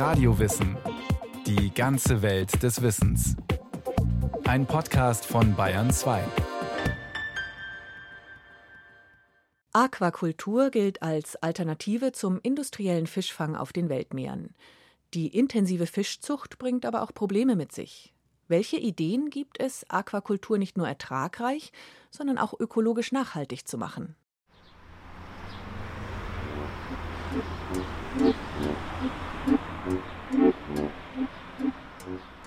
Radiowissen. Die ganze Welt des Wissens. Ein Podcast von Bayern 2. Aquakultur gilt als Alternative zum industriellen Fischfang auf den Weltmeeren. Die intensive Fischzucht bringt aber auch Probleme mit sich. Welche Ideen gibt es, Aquakultur nicht nur ertragreich, sondern auch ökologisch nachhaltig zu machen?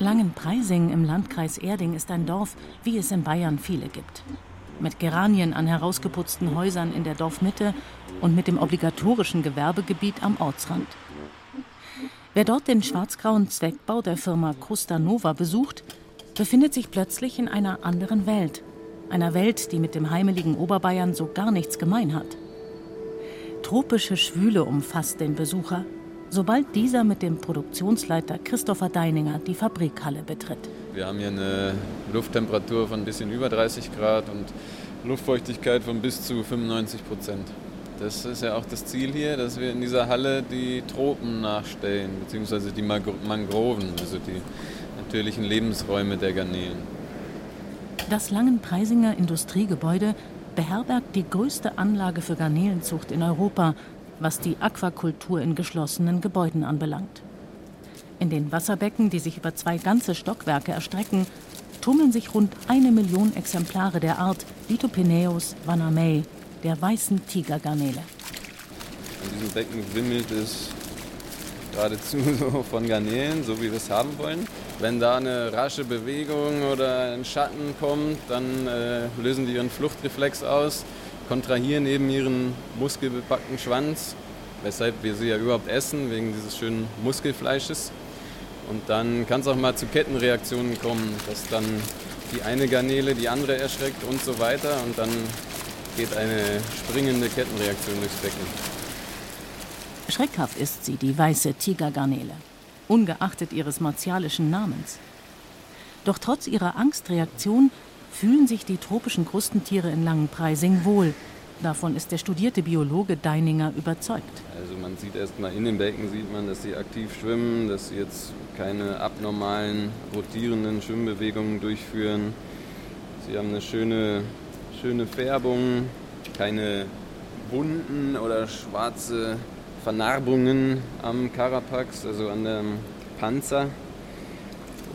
Langenpreising im Landkreis Erding ist ein Dorf, wie es in Bayern viele gibt. Mit Geranien an herausgeputzten Häusern in der Dorfmitte und mit dem obligatorischen Gewerbegebiet am Ortsrand. Wer dort den schwarzgrauen Zweckbau der Firma Costa Nova besucht, befindet sich plötzlich in einer anderen Welt. Einer Welt, die mit dem heimeligen Oberbayern so gar nichts gemein hat. Tropische Schwüle umfasst den Besucher, sobald dieser mit dem Produktionsleiter Christopher Deininger die Fabrikhalle betritt. Wir haben hier eine Lufttemperatur von ein bisschen über 30 Grad und Luftfeuchtigkeit von bis zu 95 Prozent. Das ist ja auch das Ziel hier, dass wir in dieser Halle die Tropen nachstellen, beziehungsweise die Mangroven, also die natürlichen Lebensräume der Garnelen. Das Langenpreisinger Industriegebäude beherbergt die größte Anlage für Garnelenzucht in Europa, was die Aquakultur in geschlossenen Gebäuden anbelangt. In den Wasserbecken, die sich über zwei ganze Stockwerke erstrecken, tummeln sich rund eine Million Exemplare der Art Lithopeneus vanamei, der weißen Tigergarnele. In diesem Becken wimmelt es geradezu so von Garnelen, so wie wir es haben wollen. Wenn da eine rasche Bewegung oder ein Schatten kommt, dann äh, lösen die ihren Fluchtreflex aus, kontrahieren eben ihren muskelbepackten Schwanz, weshalb wir sie ja überhaupt essen, wegen dieses schönen Muskelfleisches. Und dann kann es auch mal zu Kettenreaktionen kommen, dass dann die eine Garnele die andere erschreckt und so weiter. Und dann geht eine springende Kettenreaktion durchs Becken. Schreckhaft ist sie, die weiße Tigergarnele, ungeachtet ihres martialischen Namens. Doch trotz ihrer Angstreaktion fühlen sich die tropischen Krustentiere in Langenpreising wohl. Davon ist der studierte Biologe Deininger überzeugt. Also man sieht erst mal in den Becken, sieht man, dass sie aktiv schwimmen, dass sie jetzt keine abnormalen rotierenden Schwimmbewegungen durchführen. Sie haben eine schöne schöne Färbung, keine Wunden oder schwarze Vernarbungen am Carapax, also an dem Panzer.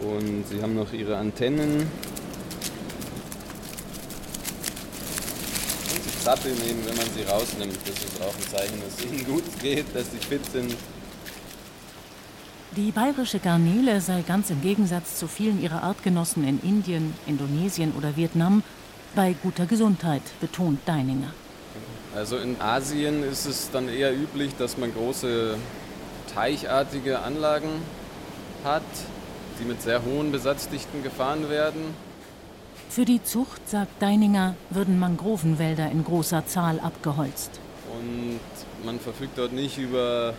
Und sie haben noch ihre Antennen. Zappeln eben, wenn man sie rausnimmt. Das ist auch ein Zeichen, dass es ihnen gut geht, dass sie fit sind. Die bayerische Garnele sei ganz im Gegensatz zu vielen ihrer Artgenossen in Indien, Indonesien oder Vietnam bei guter Gesundheit, betont Deininger. Also in Asien ist es dann eher üblich, dass man große teichartige Anlagen hat, die mit sehr hohen Besatzdichten gefahren werden. Für die Zucht, sagt Deininger, würden Mangrovenwälder in großer Zahl abgeholzt. Und man verfügt dort nicht über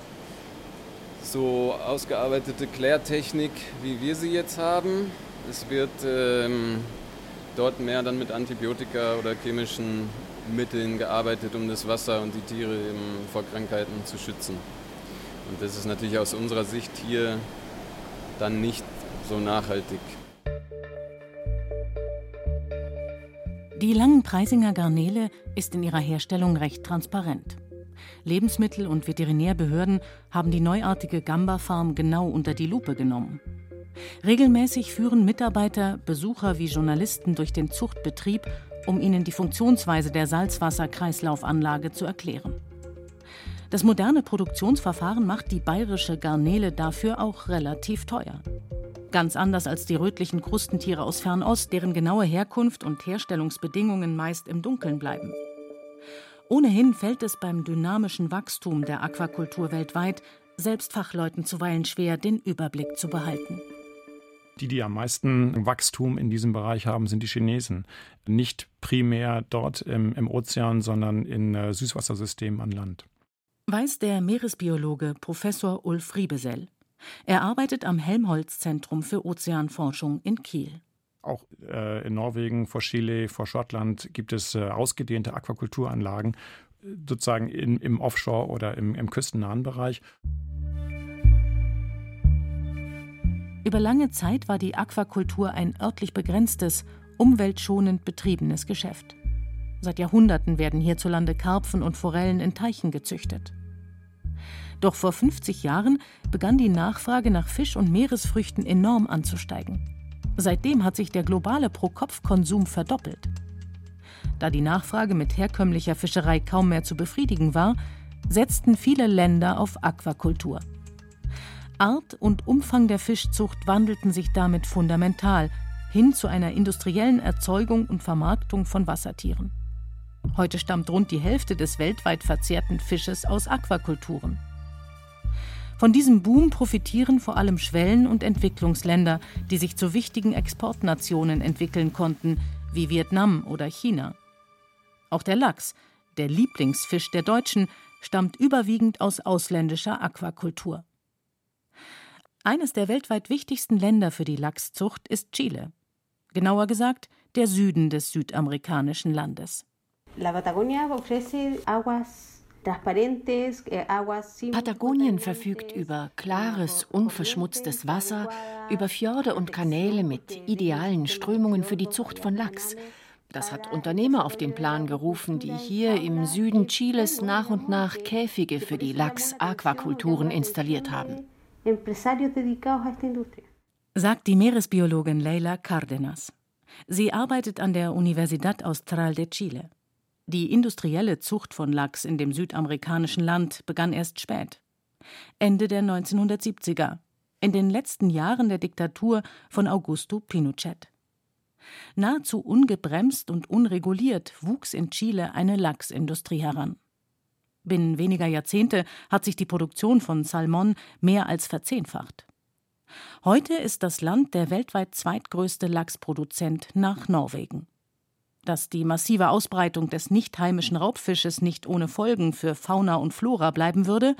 so ausgearbeitete Klärtechnik, wie wir sie jetzt haben. Es wird ähm, dort mehr dann mit Antibiotika oder chemischen Mitteln gearbeitet, um das Wasser und die Tiere eben vor Krankheiten zu schützen. Und das ist natürlich aus unserer Sicht hier dann nicht so nachhaltig. Die Langenpreisinger Garnele ist in ihrer Herstellung recht transparent. Lebensmittel- und Veterinärbehörden haben die neuartige Gamba-Farm genau unter die Lupe genommen. Regelmäßig führen Mitarbeiter Besucher wie Journalisten durch den Zuchtbetrieb, um ihnen die Funktionsweise der Salzwasserkreislaufanlage zu erklären. Das moderne Produktionsverfahren macht die bayerische Garnele dafür auch relativ teuer. Ganz anders als die rötlichen Krustentiere aus Fernost, deren genaue Herkunft und Herstellungsbedingungen meist im Dunkeln bleiben. Ohnehin fällt es beim dynamischen Wachstum der Aquakultur weltweit selbst Fachleuten zuweilen schwer, den Überblick zu behalten. Die, die am meisten Wachstum in diesem Bereich haben, sind die Chinesen. Nicht primär dort im, im Ozean, sondern in äh, Süßwassersystemen an Land. Weiß der Meeresbiologe Professor Ulf Riebesell. Er arbeitet am Helmholtz-Zentrum für Ozeanforschung in Kiel. Auch äh, in Norwegen, vor Chile, vor Schottland gibt es äh, ausgedehnte Aquakulturanlagen, sozusagen in, im Offshore- oder im, im küstennahen Bereich. Über lange Zeit war die Aquakultur ein örtlich begrenztes, umweltschonend betriebenes Geschäft. Seit Jahrhunderten werden hierzulande Karpfen und Forellen in Teichen gezüchtet. Doch vor 50 Jahren begann die Nachfrage nach Fisch und Meeresfrüchten enorm anzusteigen. Seitdem hat sich der globale Pro-Kopf-Konsum verdoppelt. Da die Nachfrage mit herkömmlicher Fischerei kaum mehr zu befriedigen war, setzten viele Länder auf Aquakultur. Art und Umfang der Fischzucht wandelten sich damit fundamental hin zu einer industriellen Erzeugung und Vermarktung von Wassertieren. Heute stammt rund die Hälfte des weltweit verzehrten Fisches aus Aquakulturen. Von diesem Boom profitieren vor allem Schwellen- und Entwicklungsländer, die sich zu wichtigen Exportnationen entwickeln konnten, wie Vietnam oder China. Auch der Lachs, der Lieblingsfisch der Deutschen, stammt überwiegend aus ausländischer Aquakultur. Eines der weltweit wichtigsten Länder für die Lachszucht ist Chile. Genauer gesagt, der Süden des südamerikanischen Landes. La Patagonia ofrece aguas Patagonien verfügt über klares, unverschmutztes Wasser, über Fjorde und Kanäle mit idealen Strömungen für die Zucht von Lachs. Das hat Unternehmer auf den Plan gerufen, die hier im Süden Chiles nach und nach Käfige für die Lachs-Aquakulturen installiert haben. Sagt die Meeresbiologin Leila Cárdenas. Sie arbeitet an der Universidad Austral de Chile. Die industrielle Zucht von Lachs in dem südamerikanischen Land begann erst spät. Ende der 1970er, in den letzten Jahren der Diktatur von Augusto Pinochet. Nahezu ungebremst und unreguliert wuchs in Chile eine Lachsindustrie heran. Binnen weniger Jahrzehnte hat sich die Produktion von Salmon mehr als verzehnfacht. Heute ist das Land der weltweit zweitgrößte Lachsproduzent nach Norwegen. Dass die massive Ausbreitung des nicht heimischen Raubfisches nicht ohne Folgen für Fauna und Flora bleiben würde,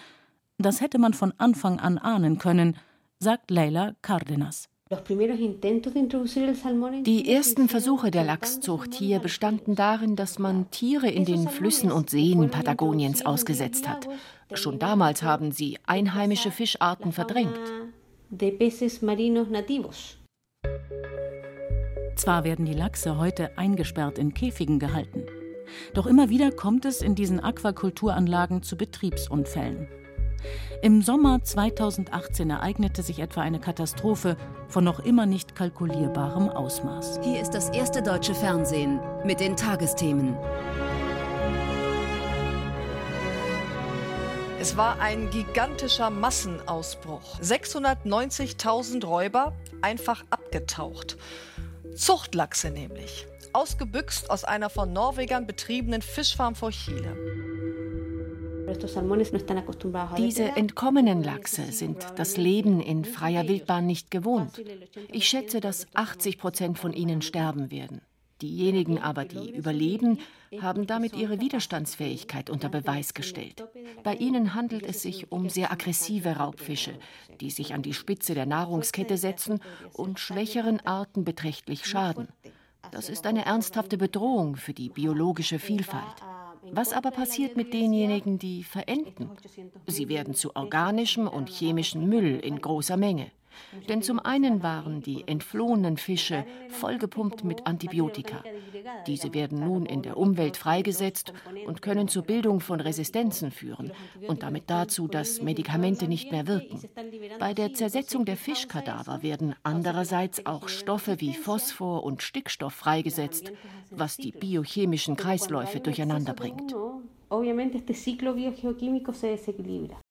das hätte man von Anfang an ahnen können, sagt Leila Cárdenas. Die ersten Versuche der Lachszucht hier bestanden darin, dass man Tiere in den Flüssen und Seen Patagoniens ausgesetzt hat. Schon damals haben sie einheimische Fischarten verdrängt. Zwar werden die Lachse heute eingesperrt in Käfigen gehalten, doch immer wieder kommt es in diesen Aquakulturanlagen zu Betriebsunfällen. Im Sommer 2018 ereignete sich etwa eine Katastrophe von noch immer nicht kalkulierbarem Ausmaß. Hier ist das erste deutsche Fernsehen mit den Tagesthemen. Es war ein gigantischer Massenausbruch. 690.000 Räuber einfach abgetaucht. Zuchtlachse nämlich. Ausgebüxt aus einer von Norwegern betriebenen Fischfarm vor Chile. Diese entkommenen Lachse sind das Leben in freier Wildbahn nicht gewohnt. Ich schätze, dass 80 Prozent von ihnen sterben werden. Diejenigen aber, die überleben, haben damit ihre Widerstandsfähigkeit unter Beweis gestellt. Bei ihnen handelt es sich um sehr aggressive Raubfische, die sich an die Spitze der Nahrungskette setzen und schwächeren Arten beträchtlich schaden. Das ist eine ernsthafte Bedrohung für die biologische Vielfalt. Was aber passiert mit denjenigen, die verenden? Sie werden zu organischem und chemischem Müll in großer Menge. Denn zum einen waren die entflohenen Fische vollgepumpt mit Antibiotika. Diese werden nun in der Umwelt freigesetzt und können zur Bildung von Resistenzen führen und damit dazu, dass Medikamente nicht mehr wirken. Bei der Zersetzung der Fischkadaver werden andererseits auch Stoffe wie Phosphor und Stickstoff freigesetzt, was die biochemischen Kreisläufe durcheinander bringt. Obviamente este ciclo biogeoquímico se desequilibra.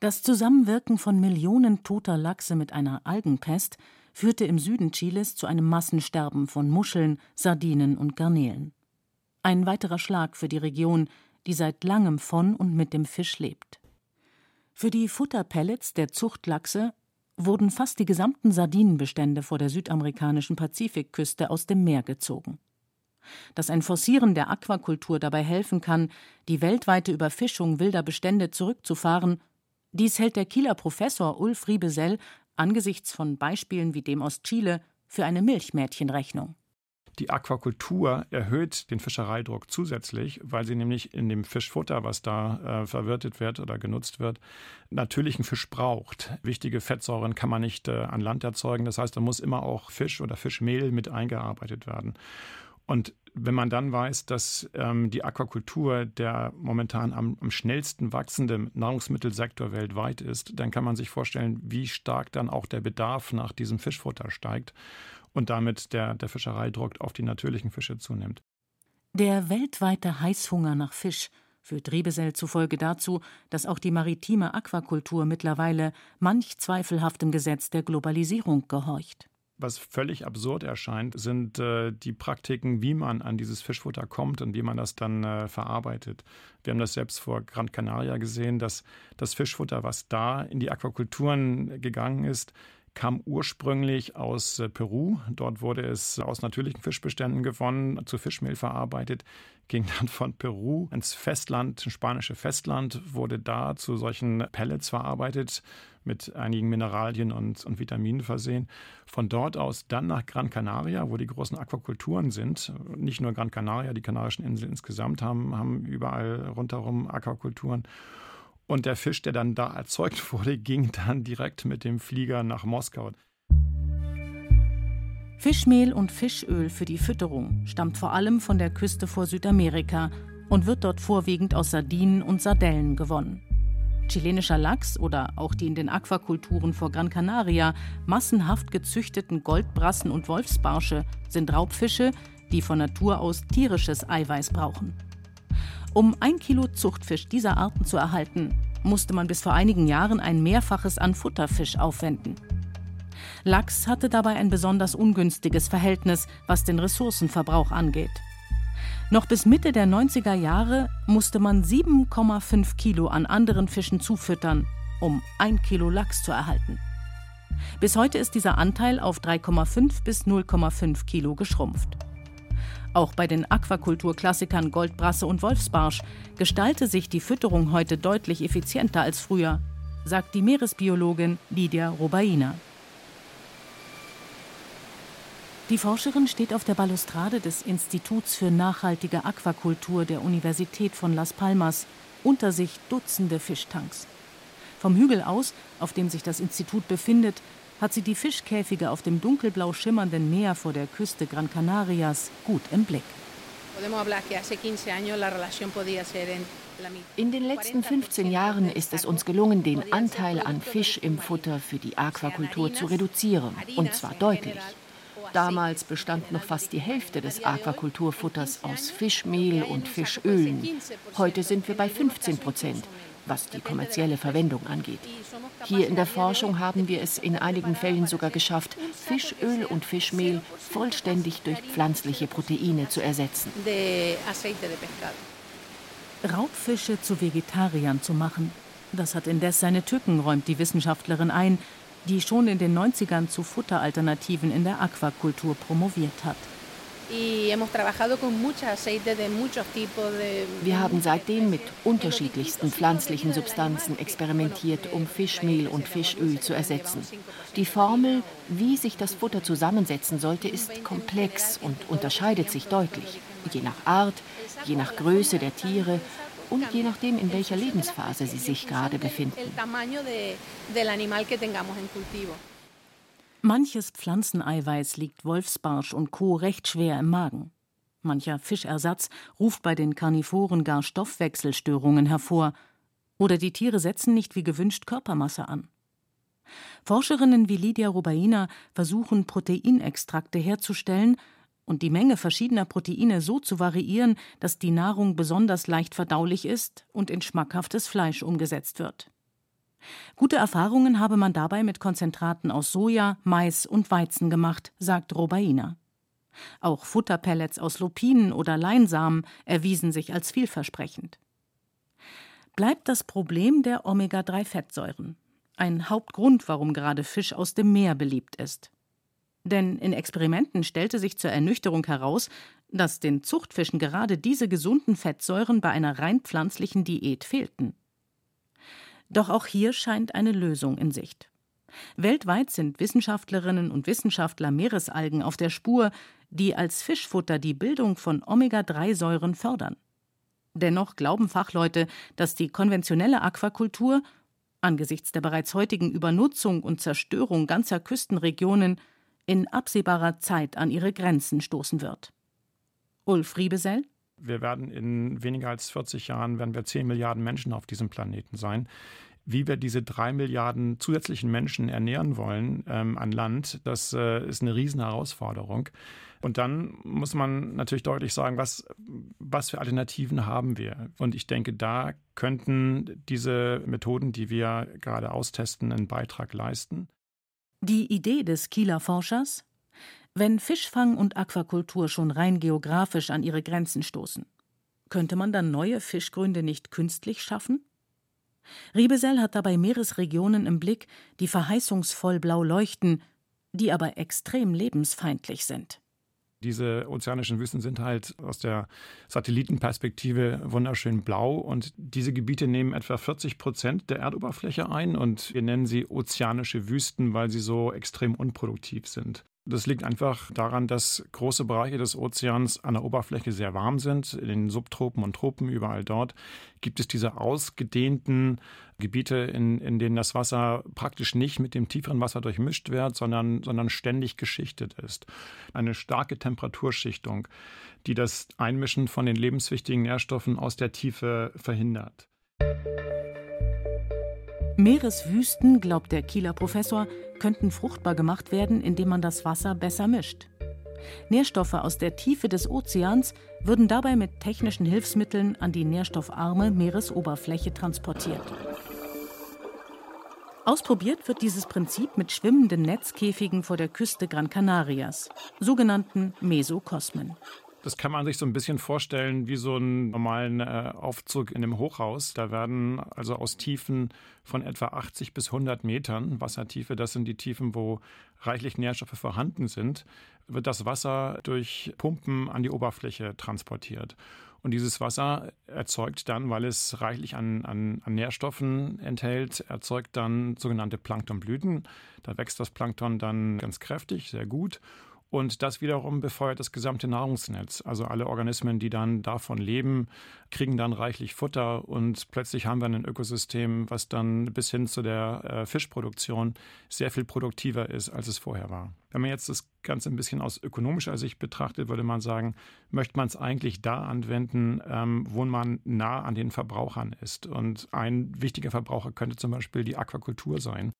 Das Zusammenwirken von Millionen toter Lachse mit einer Algenpest führte im Süden Chiles zu einem Massensterben von Muscheln, Sardinen und Garnelen. Ein weiterer Schlag für die Region, die seit langem von und mit dem Fisch lebt. Für die Futterpellets der Zuchtlachse wurden fast die gesamten Sardinenbestände vor der südamerikanischen Pazifikküste aus dem Meer gezogen. Dass ein Forcieren der Aquakultur dabei helfen kann, die weltweite Überfischung wilder Bestände zurückzufahren, dies hält der Kieler Professor Ulf Riebesell angesichts von Beispielen wie dem aus Chile für eine Milchmädchenrechnung. Die Aquakultur erhöht den Fischereidruck zusätzlich, weil sie nämlich in dem Fischfutter, was da äh, verwirtet wird oder genutzt wird, natürlichen Fisch braucht. Wichtige Fettsäuren kann man nicht äh, an Land erzeugen. Das heißt, da muss immer auch Fisch oder Fischmehl mit eingearbeitet werden. Und wenn man dann weiß, dass ähm, die Aquakultur der momentan am, am, schnellsten wachsende Nahrungsmittelsektor weltweit ist, dann kann man sich vorstellen, wie stark dann auch der Bedarf nach diesem Fischfutter steigt und damit der, der Fischereidruck auf die natürlichen Fische zunimmt. Der weltweite Heißhunger nach Fisch führt Rebesell zufolge dazu, dass auch die maritime Aquakultur mittlerweile manch zweifelhaftem Gesetz der Globalisierung gehorcht. Was völlig absurd erscheint, sind äh, die Praktiken, wie man an dieses Fischfutter kommt und wie man das dann äh, verarbeitet. Wir haben das selbst vor Gran Canaria gesehen, dass das Fischfutter, was da in die Aquakulturen gegangen ist, kam ursprünglich aus äh, Peru. Dort wurde es aus natürlichen Fischbeständen gewonnen, zu Fischmehl verarbeitet, ging dann von Peru ins Festland, ins spanische Festland, wurde da zu solchen Pellets verarbeitet, mit einigen Mineralien und, und Vitaminen versehen. Von dort aus dann nach Gran Canaria, wo die großen Aquakulturen sind. Nicht nur Gran Canaria, die Kanarischen Inseln insgesamt haben, haben überall rundherum Aquakulturen. Und der Fisch, der dann da erzeugt wurde, ging dann direkt mit dem Flieger nach Moskau. Fischmehl und Fischöl für die Fütterung stammt vor allem von der Küste vor Südamerika und wird dort vorwiegend aus Sardinen und Sardellen gewonnen. Chilenischer Lachs oder auch die in den Aquakulturen vor Gran Canaria massenhaft gezüchteten Goldbrassen und Wolfsbarsche sind Raubfische, die von Natur aus tierisches Eiweiß brauchen. Um ein Kilo Zuchtfisch dieser Arten zu erhalten, musste man bis vor einigen Jahren ein Mehrfaches an Futterfisch aufwenden. Lachs hatte dabei ein besonders ungünstiges Verhältnis, was den Ressourcenverbrauch angeht. Noch bis Mitte der 90er Jahre musste man 7,5 Kilo an anderen Fischen zufüttern, um ein Kilo Lachs zu erhalten. Bis heute ist dieser Anteil auf 3,5 bis 0,5 Kilo geschrumpft. Auch bei den Aquakulturklassikern Goldbrasse und Wolfsbarsch gestalte sich die Fütterung heute deutlich effizienter als früher, sagt die Meeresbiologin Lydia Robaina. Die Forscherin steht auf der Balustrade des Instituts für nachhaltige Aquakultur der Universität von Las Palmas, unter sich Dutzende Fischtanks. Vom Hügel aus, auf dem sich das Institut befindet, hat sie die Fischkäfige auf dem dunkelblau schimmernden Meer vor der Küste Gran Canarias gut im Blick. In den letzten 15 Jahren ist es uns gelungen, den Anteil an Fisch im Futter für die Aquakultur zu reduzieren, und zwar deutlich. Damals bestand noch fast die Hälfte des Aquakulturfutters aus Fischmehl und Fischölen. Heute sind wir bei 15 Prozent was die kommerzielle Verwendung angeht. Hier in der Forschung haben wir es in einigen Fällen sogar geschafft, Fischöl und Fischmehl vollständig durch pflanzliche Proteine zu ersetzen. Raubfische zu Vegetariern zu machen, das hat indes seine Tücken, räumt die Wissenschaftlerin ein, die schon in den 90ern zu Futteralternativen in der Aquakultur promoviert hat. Wir haben seitdem mit unterschiedlichsten pflanzlichen Substanzen experimentiert, um Fischmehl und Fischöl zu ersetzen. Die Formel, wie sich das Futter zusammensetzen sollte, ist komplex und unterscheidet sich deutlich, je nach Art, je nach Größe der Tiere und je nachdem, in welcher Lebensphase sie sich gerade befinden. Manches Pflanzeneiweiß liegt Wolfsbarsch und Co. recht schwer im Magen. Mancher Fischersatz ruft bei den Karnivoren gar Stoffwechselstörungen hervor. Oder die Tiere setzen nicht wie gewünscht Körpermasse an. Forscherinnen wie Lydia Rubaina versuchen, Proteinextrakte herzustellen und die Menge verschiedener Proteine so zu variieren, dass die Nahrung besonders leicht verdaulich ist und in schmackhaftes Fleisch umgesetzt wird. Gute Erfahrungen habe man dabei mit Konzentraten aus Soja, Mais und Weizen gemacht, sagt Robaina. Auch Futterpellets aus Lupinen oder Leinsamen erwiesen sich als vielversprechend. Bleibt das Problem der Omega-3-Fettsäuren, ein Hauptgrund, warum gerade Fisch aus dem Meer beliebt ist. Denn in Experimenten stellte sich zur Ernüchterung heraus, dass den Zuchtfischen gerade diese gesunden Fettsäuren bei einer rein pflanzlichen Diät fehlten. Doch auch hier scheint eine Lösung in Sicht. Weltweit sind Wissenschaftlerinnen und Wissenschaftler Meeresalgen auf der Spur, die als Fischfutter die Bildung von Omega-3-Säuren fördern. Dennoch glauben Fachleute, dass die konventionelle Aquakultur angesichts der bereits heutigen Übernutzung und Zerstörung ganzer Küstenregionen in absehbarer Zeit an ihre Grenzen stoßen wird. Ulf Riebesell wir werden in weniger als 40 Jahren werden wir 10 Milliarden Menschen auf diesem Planeten sein wie wir diese drei Milliarden zusätzlichen Menschen ernähren wollen ähm, an Land, das äh, ist eine riesen Herausforderung. Und dann muss man natürlich deutlich sagen, was, was für Alternativen haben wir? Und ich denke, da könnten diese Methoden, die wir gerade austesten, einen Beitrag leisten. Die Idee des Kieler Forschers? Wenn Fischfang und Aquakultur schon rein geografisch an ihre Grenzen stoßen, könnte man dann neue Fischgründe nicht künstlich schaffen? Riebesell hat dabei Meeresregionen im Blick, die verheißungsvoll blau leuchten, die aber extrem lebensfeindlich sind. Diese ozeanischen Wüsten sind halt aus der Satellitenperspektive wunderschön blau und diese Gebiete nehmen etwa 40 Prozent der Erdoberfläche ein und wir nennen sie ozeanische Wüsten, weil sie so extrem unproduktiv sind. Das liegt einfach daran, dass große Bereiche des Ozeans an der Oberfläche sehr warm sind. In den Subtropen und Tropen, überall dort, gibt es diese ausgedehnten Gebiete, in, in denen das Wasser praktisch nicht mit dem tieferen Wasser durchmischt wird, sondern, sondern ständig geschichtet ist. Eine starke Temperaturschichtung, die das Einmischen von den lebenswichtigen Nährstoffen aus der Tiefe verhindert. Meereswüsten, glaubt der Kieler Professor, könnten fruchtbar gemacht werden, indem man das Wasser besser mischt. Nährstoffe aus der Tiefe des Ozeans würden dabei mit technischen Hilfsmitteln an die nährstoffarme Meeresoberfläche transportiert. Ausprobiert wird dieses Prinzip mit schwimmenden Netzkäfigen vor der Küste Gran Canarias, sogenannten Mesokosmen. Das kann man sich so ein bisschen vorstellen wie so einen normalen äh, Aufzug in einem Hochhaus. Da werden also aus Tiefen von etwa 80 bis 100 Metern Wassertiefe, das sind die Tiefen, wo reichlich Nährstoffe vorhanden sind, wird das Wasser durch Pumpen an die Oberfläche transportiert. Und dieses Wasser erzeugt dann, weil es reichlich an, an, an, Nährstoffen enthält, erzeugt dann sogenannte Planktonblüten. Da wächst das Plankton dann ganz kräftig, sehr gut. Und das wiederum befeuert das gesamte Nahrungsnetz. Also alle Organismen, die dann davon leben, kriegen dann reichlich Futter und plötzlich haben wir ein Ökosystem, was dann bis hin zu der äh, Fischproduktion sehr viel produktiver ist, als es vorher war. Wenn man jetzt das Ganze ein bisschen aus ökonomischer Sicht betrachtet, würde man sagen, möchte man es eigentlich da anwenden, ähm, wo man nah an den Verbrauchern ist. Und ein wichtiger Verbraucher könnte zum Beispiel die Aquakultur sein.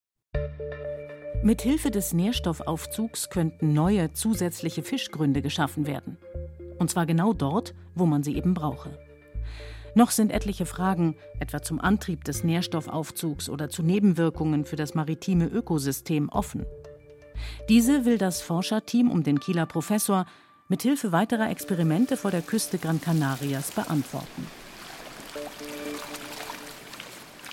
Mithilfe des Nährstoffaufzugs könnten neue zusätzliche Fischgründe geschaffen werden. Und zwar genau dort, wo man sie eben brauche. Noch sind etliche Fragen, etwa zum Antrieb des Nährstoffaufzugs oder zu Nebenwirkungen für das maritime Ökosystem, offen. Diese will das Forscherteam um den Kieler Professor mithilfe weiterer Experimente vor der Küste Gran Canarias beantworten.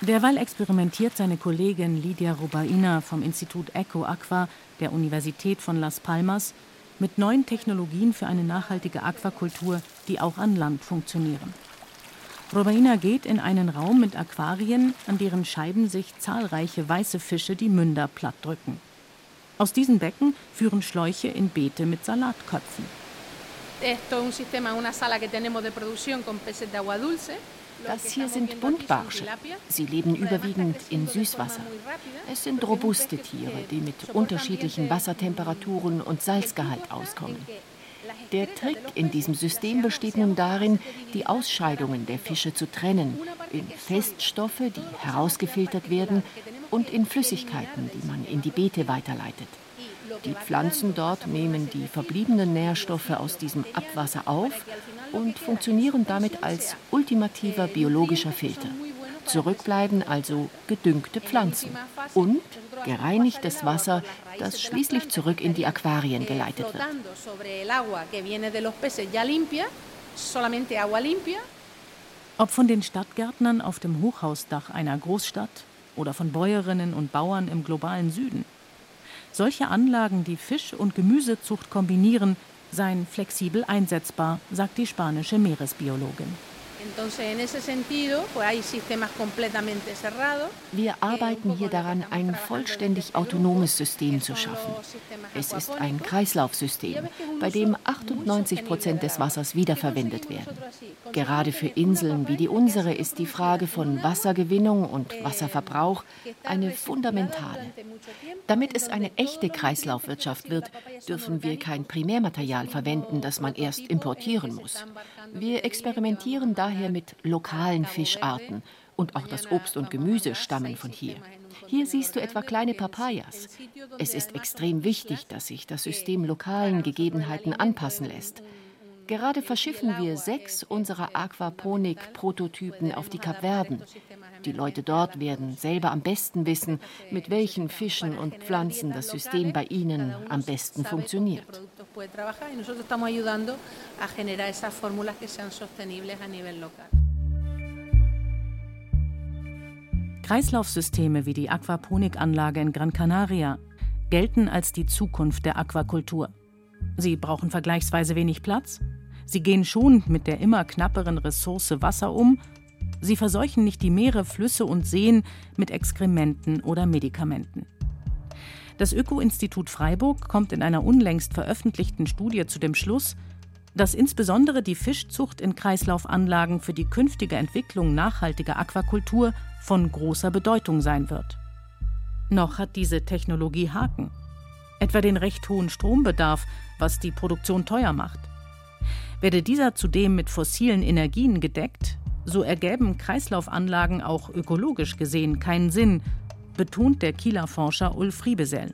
Derweil experimentiert seine Kollegin Lydia Rubaina vom Institut Eco Aqua der Universität von Las Palmas mit neuen Technologien für eine nachhaltige Aquakultur, die auch an Land funktionieren. Rubaina geht in einen Raum mit Aquarien, an deren Scheiben sich zahlreiche weiße Fische die Münder platt drücken. Aus diesen Becken führen Schläuche in Beete mit Salatköpfen. Esto es un sistema, una sala que tenemos de producción con peces de agua dulce. Das hier sind Buntbarsche. Sie leben überwiegend in Süßwasser. Es sind robuste Tiere, die mit unterschiedlichen Wassertemperaturen und Salzgehalt auskommen. Der Trick in diesem System besteht nun darin, die Ausscheidungen der Fische zu trennen in Feststoffe, die herausgefiltert werden, und in Flüssigkeiten, die man in die Beete weiterleitet. Die Pflanzen dort nehmen die verbliebenen Nährstoffe aus diesem Abwasser auf und funktionieren damit als ultimativer biologischer Filter. Zurückbleiben also gedüngte Pflanzen und gereinigtes Wasser, das schließlich zurück in die Aquarien geleitet wird. Ob von den Stadtgärtnern auf dem Hochhausdach einer Großstadt oder von Bäuerinnen und Bauern im globalen Süden. Solche Anlagen, die Fisch- und Gemüsezucht kombinieren, seien flexibel einsetzbar, sagt die spanische Meeresbiologin. Wir arbeiten hier daran, ein vollständig autonomes System zu schaffen. Es ist ein Kreislaufsystem, bei dem 98 Prozent des Wassers wiederverwendet werden. Gerade für Inseln wie die unsere ist die Frage von Wassergewinnung und Wasserverbrauch eine fundamentale. Damit es eine echte Kreislaufwirtschaft wird, dürfen wir kein Primärmaterial verwenden, das man erst importieren muss. Wir experimentieren daher mit lokalen Fischarten und auch das Obst und Gemüse stammen von hier. Hier siehst du etwa kleine Papayas. Es ist extrem wichtig, dass sich das System lokalen Gegebenheiten anpassen lässt. Gerade verschiffen wir sechs unserer Aquaponik-Prototypen auf die Kapverden. Die Leute dort werden selber am besten wissen, mit welchen Fischen und Pflanzen das System bei ihnen am besten funktioniert. Kreislaufsysteme wie die Aquaponikanlage in Gran Canaria gelten als die Zukunft der Aquakultur. Sie brauchen vergleichsweise wenig Platz, sie gehen schonend mit der immer knapperen Ressource Wasser um Sie verseuchen nicht die Meere, Flüsse und Seen mit Exkrementen oder Medikamenten. Das Öko-Institut Freiburg kommt in einer unlängst veröffentlichten Studie zu dem Schluss, dass insbesondere die Fischzucht in Kreislaufanlagen für die künftige Entwicklung nachhaltiger Aquakultur von großer Bedeutung sein wird. Noch hat diese Technologie Haken. Etwa den recht hohen Strombedarf, was die Produktion teuer macht. Werde dieser zudem mit fossilen Energien gedeckt, so ergäben Kreislaufanlagen auch ökologisch gesehen keinen Sinn, betont der Kieler Forscher Ulf Riebesell.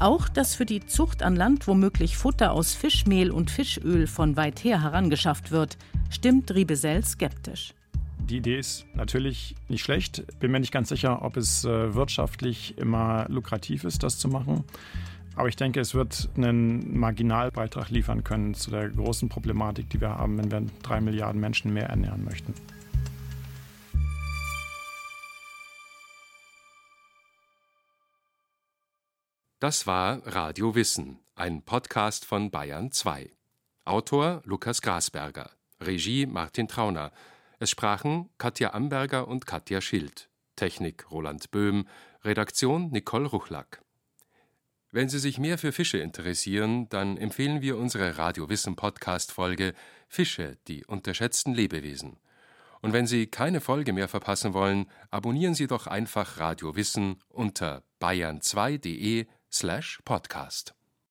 Auch, dass für die Zucht an Land womöglich Futter aus Fischmehl und Fischöl von weit her herangeschafft wird, stimmt Riebesell skeptisch. Die Idee ist natürlich nicht schlecht. Bin mir nicht ganz sicher, ob es äh, wirtschaftlich immer lukrativ ist, das zu machen. Aber ich denke, es wird einen Marginalbeitrag liefern können zu der großen Problematik, die wir haben, wenn wir drei Milliarden Menschen mehr ernähren möchten. Das war Radio Wissen, ein Podcast von Bayern 2. Autor Lukas Grasberger, Regie Martin Trauner. Es sprachen Katja Amberger und Katja Schild. Technik Roland Böhm, Redaktion Nicole Ruchlack. Wenn Sie sich mehr für Fische interessieren, dann empfehlen wir unsere Radio Wissen Podcast Folge Fische, die unterschätzten Lebewesen. Und wenn Sie keine Folge mehr verpassen wollen, abonnieren Sie doch einfach Radio Wissen unter bayern2.de slash podcast.